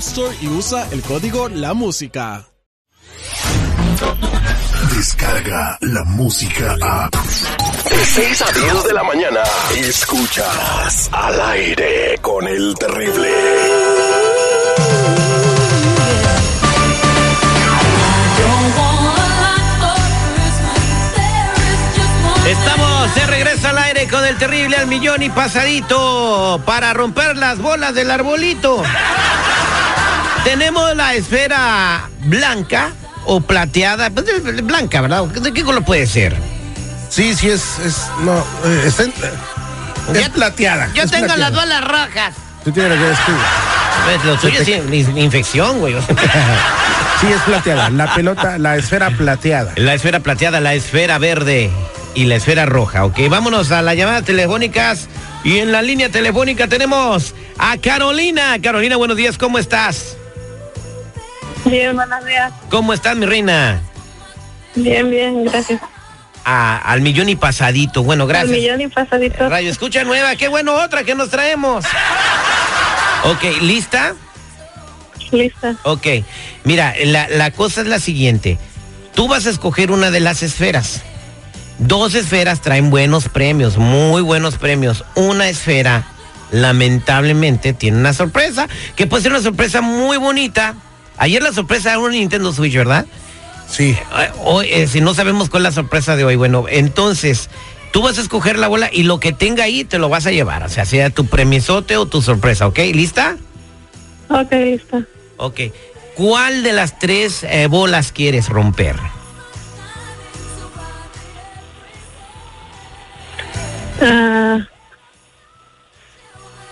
Store y usa el código La Música. Descarga la música a. De 6 a 10 de la mañana. Escuchas al aire con el terrible. Estamos de regreso al aire con el terrible al millón y pasadito para romper las bolas del arbolito. Tenemos la esfera blanca o plateada, pues, blanca, ¿verdad? ¿De qué color puede ser? Sí, sí, es. es no, eh, es plateada. Yo tengo plateada. las bolas rojas. Tú tienes decir. Pues, Lo tuyo es in- infección, güey. Sí, es plateada. La pelota, la esfera plateada. La esfera plateada, la esfera verde y la esfera roja. Ok, vámonos a las llamadas telefónicas. Y en la línea telefónica tenemos a Carolina. Carolina, buenos días, ¿cómo estás? Bien, buenos días. ¿Cómo estás, mi reina? Bien, bien, gracias. A- al millón y pasadito. Bueno, Al gracias. millón y pasadito. Radio Escucha Nueva, qué bueno, otra que nos traemos. Ok, ¿lista? Lista. Ok, mira, la, la cosa es la siguiente. Tú vas a escoger una de las esferas. Dos esferas traen buenos premios, muy buenos premios. Una esfera, lamentablemente, tiene una sorpresa, que puede ser una sorpresa muy bonita. Ayer la sorpresa era un Nintendo Switch, ¿verdad? Sí. Eh, Hoy, eh, si no sabemos cuál es la sorpresa de hoy, bueno, entonces tú vas a escoger la bola y lo que tenga ahí te lo vas a llevar, o sea, sea tu premisote o tu sorpresa, ¿ok? ¿Lista? Ok, lista. Ok. ¿Cuál de las tres eh, bolas quieres romper? Ah,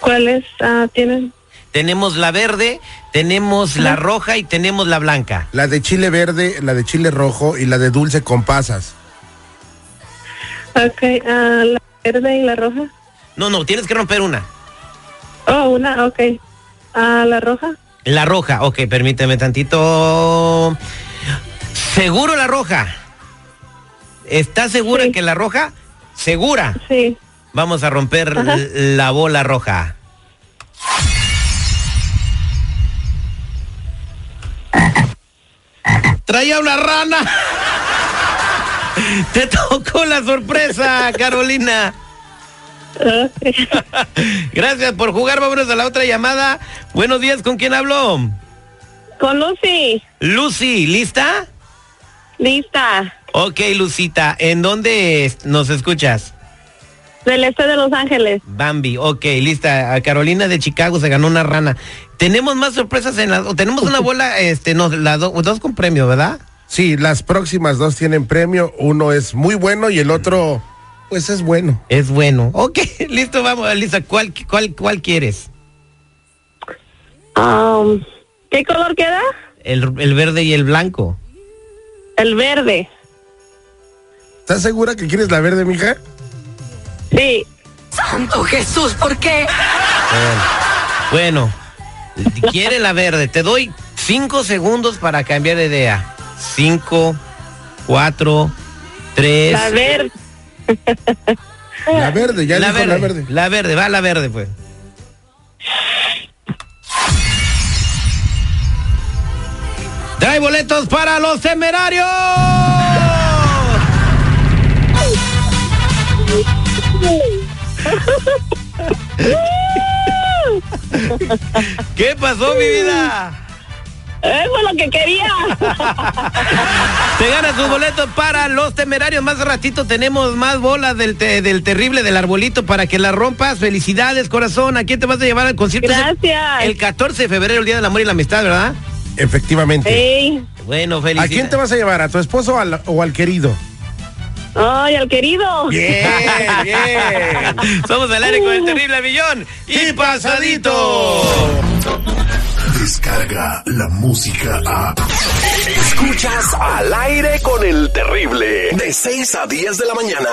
¿Cuáles ah, tienen? Tenemos la verde, tenemos la roja y tenemos la blanca. La de chile verde, la de chile rojo y la de dulce con pasas. Ok, ah, la verde y la roja. No, no, tienes que romper una. Oh, una, ok. Ah, la roja. La roja, ok, permíteme tantito. ¿Seguro la roja? ¿Estás segura Sí. que la roja? ¿Segura? Sí. Vamos a romper Ajá. la bola roja. Traía una rana. Te tocó la sorpresa, Carolina. Gracias por jugar. Vámonos a la otra llamada. Buenos días, ¿con quién hablo? Con Lucy. Lucy, ¿lista? Lista. Ok, Lucita, ¿en dónde nos escuchas? Del este de Los Ángeles. Bambi, ok, lista. A Carolina de Chicago se ganó una rana. Tenemos más sorpresas en las... o Tenemos una bola, este, no, las do- dos con premio, ¿verdad? Sí, las próximas dos tienen premio. Uno es muy bueno y el otro, pues es bueno. Es bueno. Ok, listo, vamos, Lisa. ¿Cuál, cuál, cuál quieres? Um, ¿Qué color queda? El, el verde y el blanco. El verde. ¿Estás segura que quieres la verde, mija? Sí. Santo Jesús, ¿por qué? Bueno, quiere la verde. Te doy cinco segundos para cambiar de idea. Cinco, cuatro, tres. La verde. La verde, ya la dijo verde, la verde. La verde, va la verde, pues. Trae boletos para los temerarios. ¿Qué pasó, mi vida? Eso es lo que quería. Te ganas tus boletos para los temerarios. Más ratito tenemos más bolas del, te- del terrible del arbolito para que la rompas. Felicidades, corazón. ¿A quién te vas a llevar al concierto? Gracias. El 14 de febrero, el Día del Amor y la Amistad, ¿verdad? Efectivamente. Sí. Bueno, ¿A felicidades. quién te vas a llevar? ¿A tu esposo o al, o al querido? Ay, al querido. Bien, bien. Somos al aire con el terrible millón. Y pasadito. Descarga la música a. Escuchas al aire con el terrible. De 6 a 10 de la mañana.